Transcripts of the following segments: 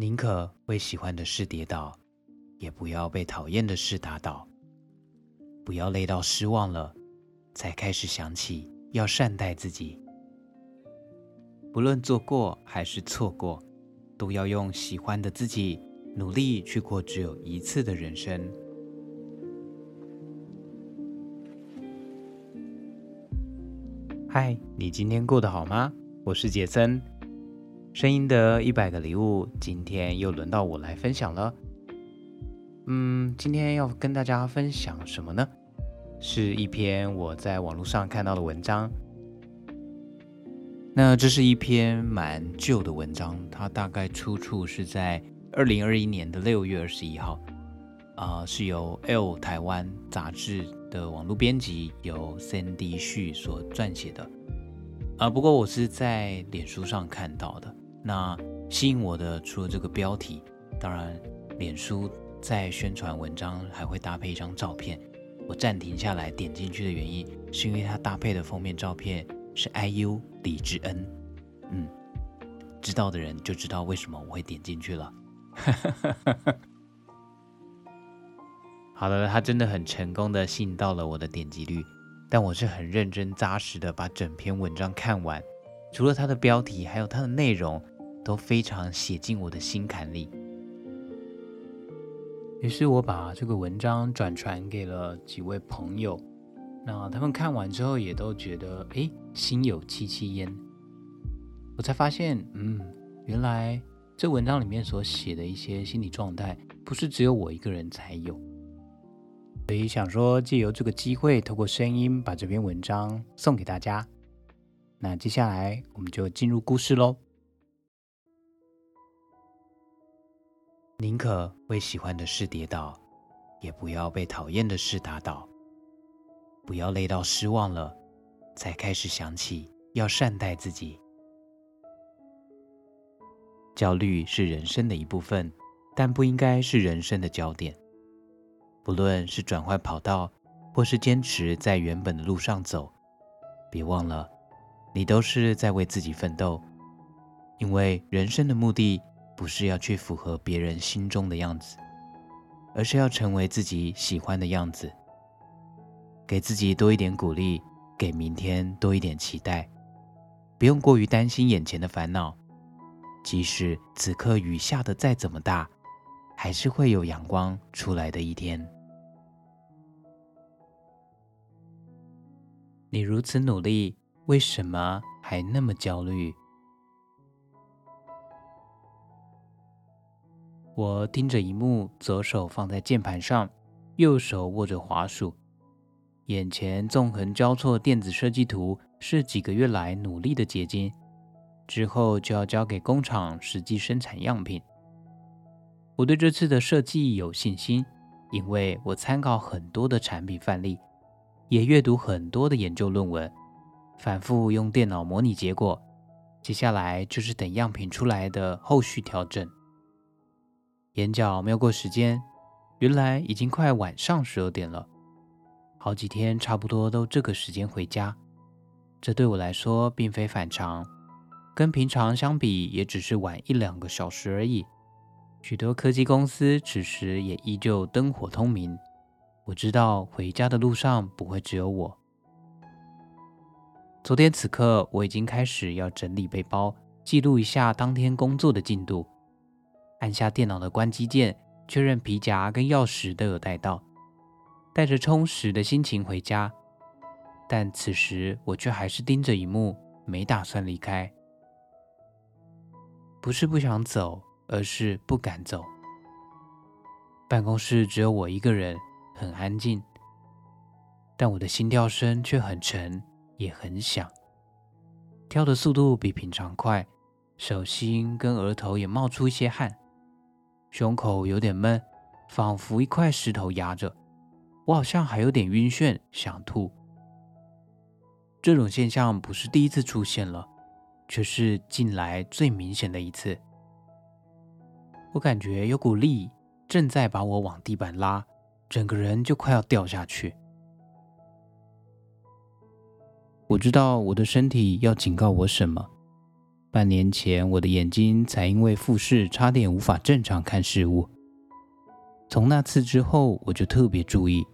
宁可为喜欢的事跌倒，也不要被讨厌的事打倒。不要累到失望了，才开始想起要善待自己。不论做过还是错过，都要用喜欢的自己努力去过只有一次的人生。嗨，你今天过得好吗？我是杰森。声音的一百个礼物，今天又轮到我来分享了。嗯，今天要跟大家分享什么呢？是一篇我在网络上看到的文章。那这是一篇蛮旧的文章，它大概出处是在二零二一年的六月二十一号，啊、是由 L 台湾杂志的网络编辑由 Cindy 旭所撰写的。啊、不过我是在脸书上看到的。那吸引我的除了这个标题，当然，脸书在宣传文章还会搭配一张照片。我暂停下来点进去的原因，是因为它搭配的封面照片是 IU 李智恩。嗯，知道的人就知道为什么我会点进去了。好的，他真的很成功的吸引到了我的点击率，但我是很认真扎实的把整篇文章看完。除了它的标题，还有它的内容都非常写进我的心坎里。于是我把这个文章转传给了几位朋友，那他们看完之后也都觉得，哎，心有戚戚焉。我才发现，嗯，原来这文章里面所写的一些心理状态，不是只有我一个人才有。所以想说，借由这个机会，透过声音把这篇文章送给大家。那接下来我们就进入故事喽。宁可为喜欢的事跌倒，也不要被讨厌的事打倒。不要累到失望了，才开始想起要善待自己。焦虑是人生的一部分，但不应该是人生的焦点。不论是转换跑道，或是坚持在原本的路上走，别忘了。你都是在为自己奋斗，因为人生的目的不是要去符合别人心中的样子，而是要成为自己喜欢的样子。给自己多一点鼓励，给明天多一点期待，不用过于担心眼前的烦恼。即使此刻雨下的再怎么大，还是会有阳光出来的一天。你如此努力。为什么还那么焦虑？我盯着萤幕，左手放在键盘上，右手握着滑鼠，眼前纵横交错电子设计图是几个月来努力的结晶，之后就要交给工厂实际生产样品。我对这次的设计有信心，因为我参考很多的产品范例，也阅读很多的研究论文。反复用电脑模拟结果，接下来就是等样品出来的后续调整。眼角瞄过时间，原来已经快晚上十二点了。好几天差不多都这个时间回家，这对我来说并非反常，跟平常相比也只是晚一两个小时而已。许多科技公司此时也依旧灯火通明。我知道回家的路上不会只有我。昨天此刻，我已经开始要整理背包，记录一下当天工作的进度。按下电脑的关机键，确认皮夹跟钥匙都有带到，带着充实的心情回家。但此时我却还是盯着一幕，没打算离开。不是不想走，而是不敢走。办公室只有我一个人，很安静，但我的心跳声却很沉。也很响，跳的速度比平常快，手心跟额头也冒出一些汗，胸口有点闷，仿佛一块石头压着。我好像还有点晕眩，想吐。这种现象不是第一次出现了，却是近来最明显的一次。我感觉有股力正在把我往地板拉，整个人就快要掉下去。我知道我的身体要警告我什么，半年前，我的眼睛才因为复视差点无法正常看事物。从那次之后，我就特别注意，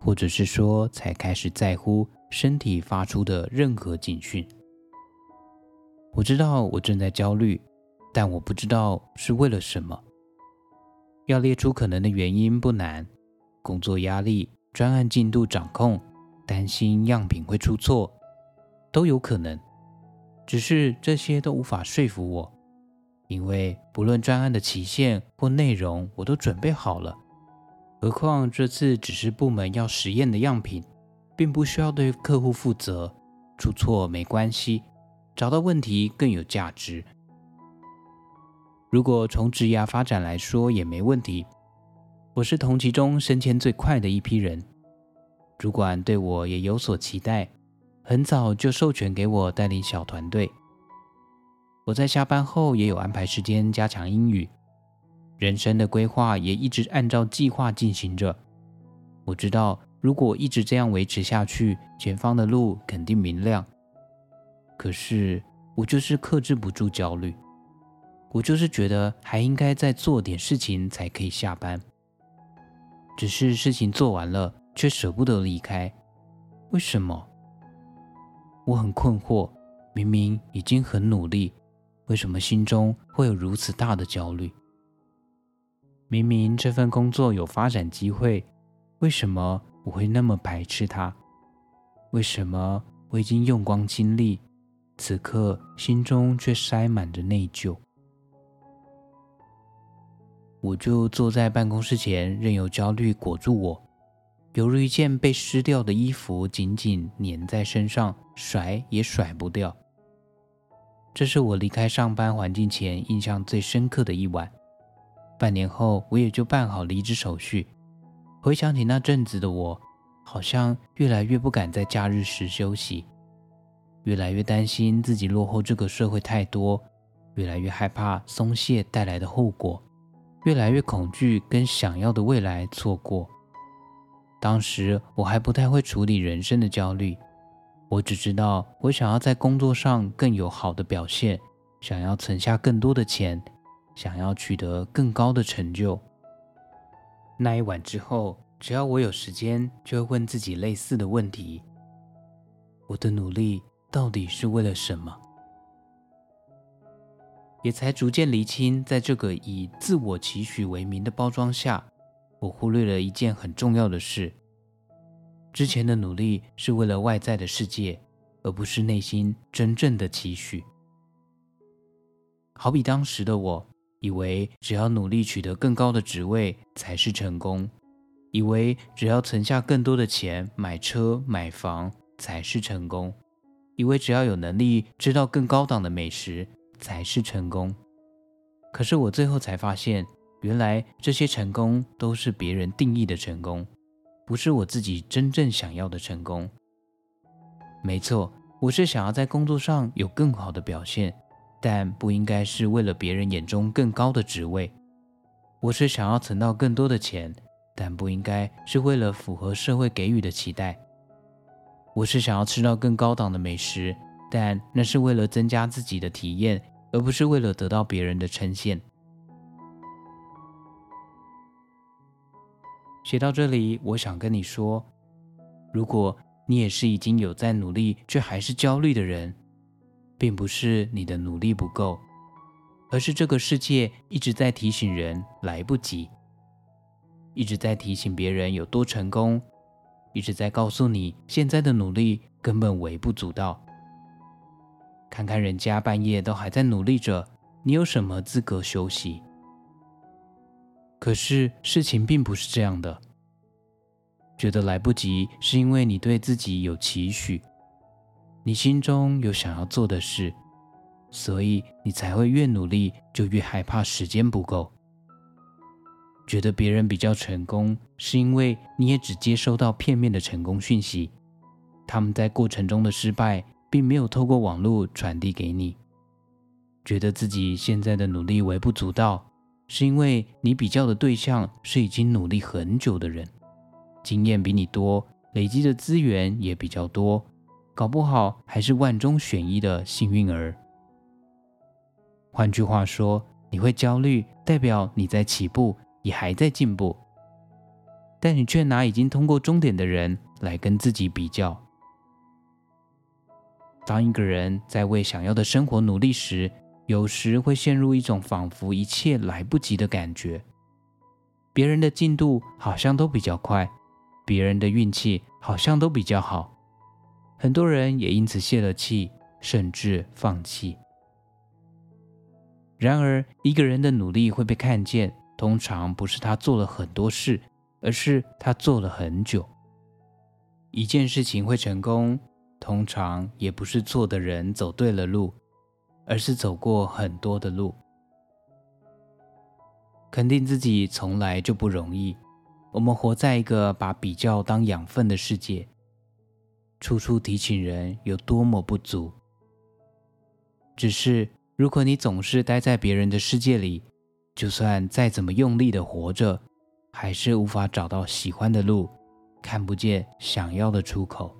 或者是说，才开始在乎身体发出的任何警讯。我知道我正在焦虑，但我不知道是为了什么。要列出可能的原因不难：工作压力、专案进度掌控、担心样品会出错，都有可能。只是这些都无法说服我，因为不论专案的期限或内容，我都准备好了。何况这次只是部门要实验的样品，并不需要对客户负责，出错没关系。找到问题更有价值。如果从职涯发展来说也没问题。我是同期中升迁最快的一批人，主管对我也有所期待，很早就授权给我带领小团队。我在下班后也有安排时间加强英语，人生的规划也一直按照计划进行着。我知道，如果一直这样维持下去，前方的路肯定明亮。可是我就是克制不住焦虑，我就是觉得还应该再做点事情才可以下班。只是事情做完了，却舍不得离开，为什么？我很困惑，明明已经很努力，为什么心中会有如此大的焦虑？明明这份工作有发展机会，为什么我会那么排斥它？为什么我已经用光精力？此刻心中却塞满着内疚，我就坐在办公室前，任由焦虑裹住我，犹如一件被湿掉的衣服，紧紧粘在身上，甩也甩不掉。这是我离开上班环境前印象最深刻的一晚。半年后，我也就办好离职手续。回想起那阵子的我，好像越来越不敢在假日时休息。越来越担心自己落后这个社会太多，越来越害怕松懈带来的后果，越来越恐惧跟想要的未来错过。当时我还不太会处理人生的焦虑，我只知道我想要在工作上更有好的表现，想要存下更多的钱，想要取得更高的成就。那一晚之后，只要我有时间，就会问自己类似的问题：我的努力。到底是为了什么？也才逐渐厘清，在这个以自我期许为名的包装下，我忽略了一件很重要的事：之前的努力是为了外在的世界，而不是内心真正的期许。好比当时的我，以为只要努力取得更高的职位才是成功，以为只要存下更多的钱买车买房才是成功。以为只要有能力吃到更高档的美食才是成功，可是我最后才发现，原来这些成功都是别人定义的成功，不是我自己真正想要的成功。没错，我是想要在工作上有更好的表现，但不应该是为了别人眼中更高的职位。我是想要存到更多的钱，但不应该是为了符合社会给予的期待。我是想要吃到更高档的美食，但那是为了增加自己的体验，而不是为了得到别人的称羡。写到这里，我想跟你说，如果你也是已经有在努力却还是焦虑的人，并不是你的努力不够，而是这个世界一直在提醒人来不及，一直在提醒别人有多成功。一直在告诉你，现在的努力根本微不足道。看看人家半夜都还在努力着，你有什么资格休息？可是事情并不是这样的。觉得来不及，是因为你对自己有期许，你心中有想要做的事，所以你才会越努力就越害怕时间不够。觉得别人比较成功，是因为你也只接收到片面的成功讯息，他们在过程中的失败，并没有透过网络传递给你。觉得自己现在的努力微不足道，是因为你比较的对象是已经努力很久的人，经验比你多，累积的资源也比较多，搞不好还是万中选一的幸运儿。换句话说，你会焦虑，代表你在起步，也还在进步。但你却拿已经通过终点的人来跟自己比较。当一个人在为想要的生活努力时，有时会陷入一种仿佛一切来不及的感觉。别人的进度好像都比较快，别人的运气好像都比较好，很多人也因此泄了气，甚至放弃。然而，一个人的努力会被看见，通常不是他做了很多事，而是他做了很久。一件事情会成功，通常也不是错的人走对了路，而是走过很多的路。肯定自己从来就不容易。我们活在一个把比较当养分的世界，处处提醒人有多么不足。只是，如果你总是待在别人的世界里，就算再怎么用力的活着，还是无法找到喜欢的路，看不见想要的出口。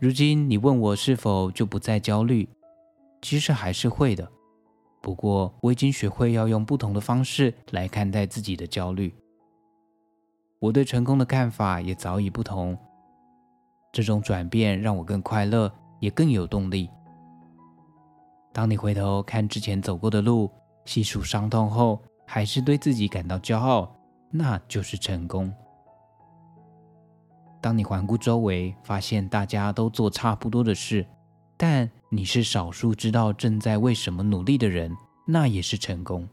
如今你问我是否就不再焦虑，其实还是会的。不过我已经学会要用不同的方式来看待自己的焦虑。我对成功的看法也早已不同。这种转变让我更快乐，也更有动力。当你回头看之前走过的路，细数伤痛后，还是对自己感到骄傲，那就是成功。当你环顾周围，发现大家都做差不多的事，但你是少数知道正在为什么努力的人，那也是成功。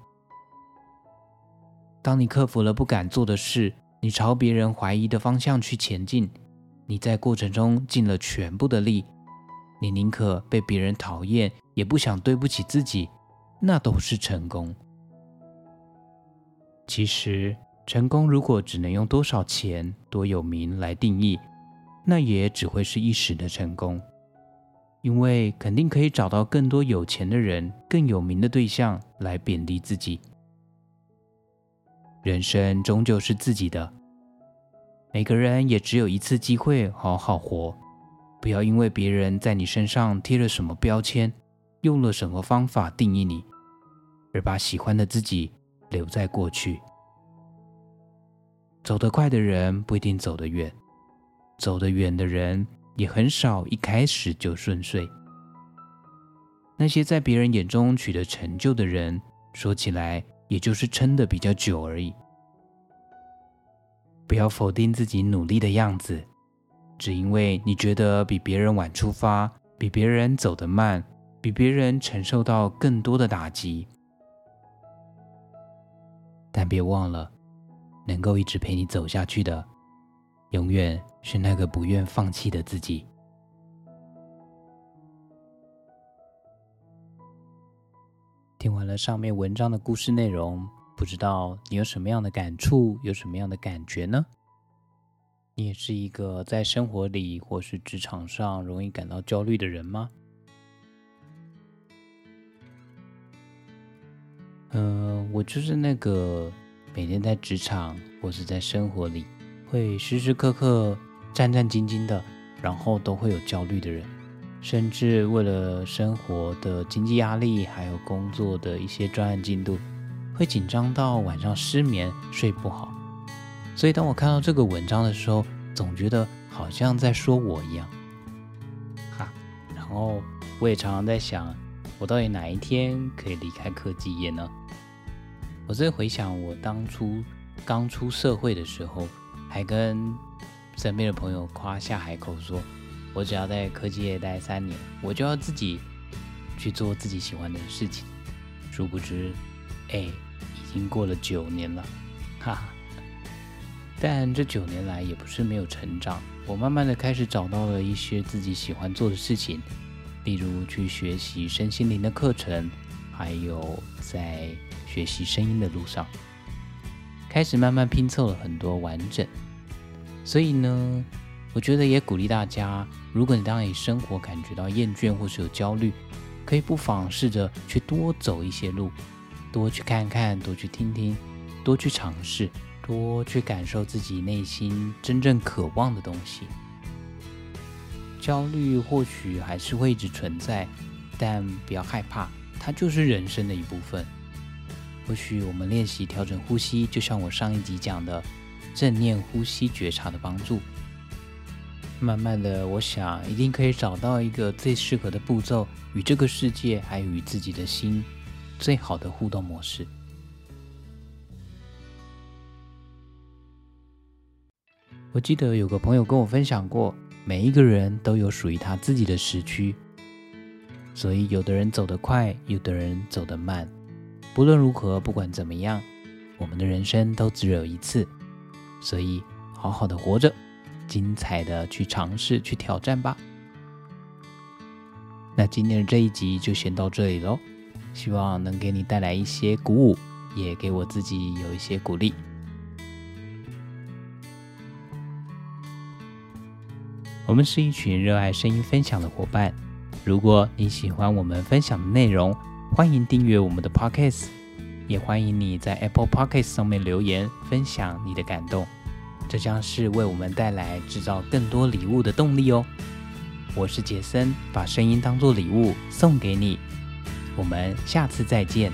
当你克服了不敢做的事，你朝别人怀疑的方向去前进，你在过程中尽了全部的力，你宁可被别人讨厌，也不想对不起自己，那都是成功。其实。成功如果只能用多少钱、多有名来定义，那也只会是一时的成功。因为肯定可以找到更多有钱的人、更有名的对象来贬低自己。人生终究是自己的，每个人也只有一次机会好好活。不要因为别人在你身上贴了什么标签，用了什么方法定义你，而把喜欢的自己留在过去。走得快的人不一定走得远，走得远的人也很少一开始就顺遂。那些在别人眼中取得成就的人，说起来也就是撑得比较久而已。不要否定自己努力的样子，只因为你觉得比别人晚出发，比别人走得慢，比别人承受到更多的打击。但别忘了。能够一直陪你走下去的，永远是那个不愿放弃的自己。听完了上面文章的故事内容，不知道你有什么样的感触，有什么样的感觉呢？你也是一个在生活里或是职场上容易感到焦虑的人吗？嗯、呃，我就是那个。每天在职场或是在生活里，会时时刻刻战战兢兢的，然后都会有焦虑的人，甚至为了生活的经济压力，还有工作的一些专案进度，会紧张到晚上失眠、睡不好。所以当我看到这个文章的时候，总觉得好像在说我一样，哈。然后我也常常在想，我到底哪一天可以离开科技业呢？我在回想我当初刚出社会的时候，还跟身边的朋友夸下海口说，我只要在科技业待三年，我就要自己去做自己喜欢的事情。殊不知，哎，已经过了九年了，哈哈。但这九年来也不是没有成长，我慢慢的开始找到了一些自己喜欢做的事情，例如去学习身心灵的课程，还有在。学习声音的路上，开始慢慢拼凑了很多完整。所以呢，我觉得也鼓励大家，如果你当你生活感觉到厌倦或是有焦虑，可以不妨试着去多走一些路，多去看看，多去听听，多去尝试，多去感受自己内心真正渴望的东西。焦虑或许还是会一直存在，但不要害怕，它就是人生的一部分。或许我们练习调整呼吸，就像我上一集讲的，正念呼吸觉察的帮助。慢慢的，我想一定可以找到一个最适合的步骤，与这个世界还有与自己的心最好的互动模式。我记得有个朋友跟我分享过，每一个人都有属于他自己的时区，所以有的人走得快，有的人走得慢。不论如何，不管怎么样，我们的人生都只有一次，所以好好的活着，精彩的去尝试、去挑战吧。那今天的这一集就先到这里喽，希望能给你带来一些鼓舞，也给我自己有一些鼓励。我们是一群热爱声音分享的伙伴，如果你喜欢我们分享的内容，欢迎订阅我们的 Podcast，也欢迎你在 Apple Podcast 上面留言分享你的感动，这将是为我们带来制造更多礼物的动力哦。我是杰森，把声音当作礼物送给你，我们下次再见。